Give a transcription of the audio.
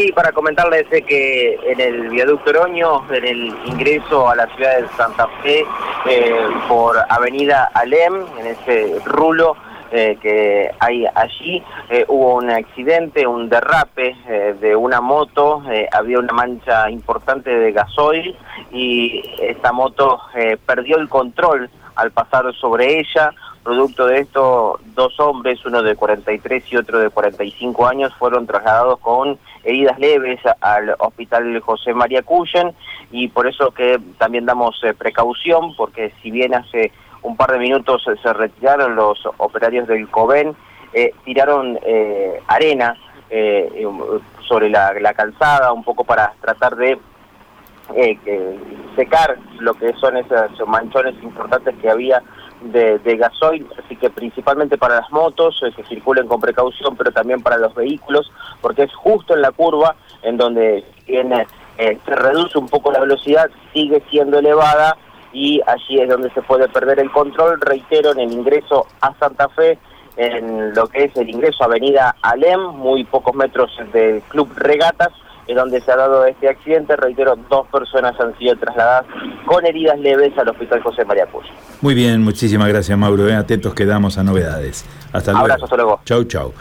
Sí, para comentarles que en el viaducto Oroño, en el ingreso a la ciudad de Santa Fe, eh, por Avenida Alem, en ese rulo eh, que hay allí, eh, hubo un accidente, un derrape de una moto, había una mancha importante de gasoil y esta moto perdió el control al pasar sobre ella, Producto de esto, dos hombres, uno de 43 y otro de 45 años, fueron trasladados con heridas leves al hospital José María Cuyen y por eso que también damos eh, precaución, porque si bien hace un par de minutos se retiraron los operarios del COVEN, eh, tiraron eh, arena sobre la, la, calzada, un poco para tratar de secar lo que son esos manchones importantes que había de, gasoil, así que principalmente para las motos eh, que circulen con precaución, pero también para los vehículos, porque es justo en la curva en donde eh, se reduce un poco la velocidad, sigue siendo elevada y allí es donde se puede perder el control. Reitero, en el ingreso a Santa Fe, en lo que es el ingreso a Avenida Alem, muy pocos metros del Club Regatas, donde se ha dado este accidente. Reitero, dos personas han sido trasladadas con heridas leves al Hospital José María Puyo. Muy bien, muchísimas gracias Mauro. Eh, atentos quedamos a novedades. Hasta luego. Abrazo, hasta luego. Chau, chau.